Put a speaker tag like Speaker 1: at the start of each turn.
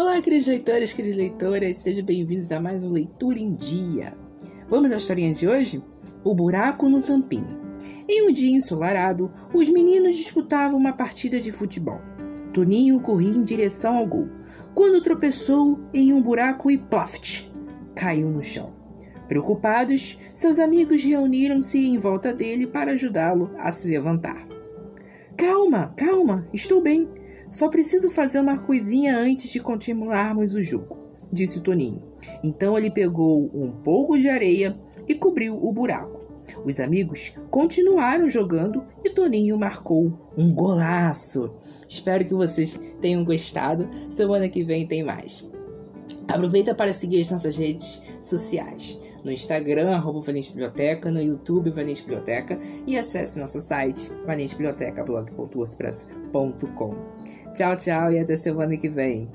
Speaker 1: Olá, queridos leitores, queridas leitoras, sejam bem-vindos a mais um Leitura em Dia. Vamos à historinha de hoje? O Buraco no Campinho. Em um dia ensolarado, os meninos disputavam uma partida de futebol. Toninho corria em direção ao gol, quando tropeçou em um buraco e ploft! Caiu no chão. Preocupados, seus amigos reuniram-se em volta dele para ajudá-lo a se levantar. Calma, calma, estou bem. Só preciso fazer uma coisinha antes de continuarmos o jogo, disse Toninho. Então ele pegou um pouco de areia e cobriu o buraco. Os amigos continuaram jogando e Toninho marcou um golaço. Espero que vocês tenham gostado. Semana que vem tem mais. Aproveita para seguir as nossas redes sociais. No Instagram, arroba Valente Biblioteca, no YouTube, Valente Biblioteca e acesse nosso site, valentebibliotecablog.wordpress.com. Tchau, tchau e até semana que vem.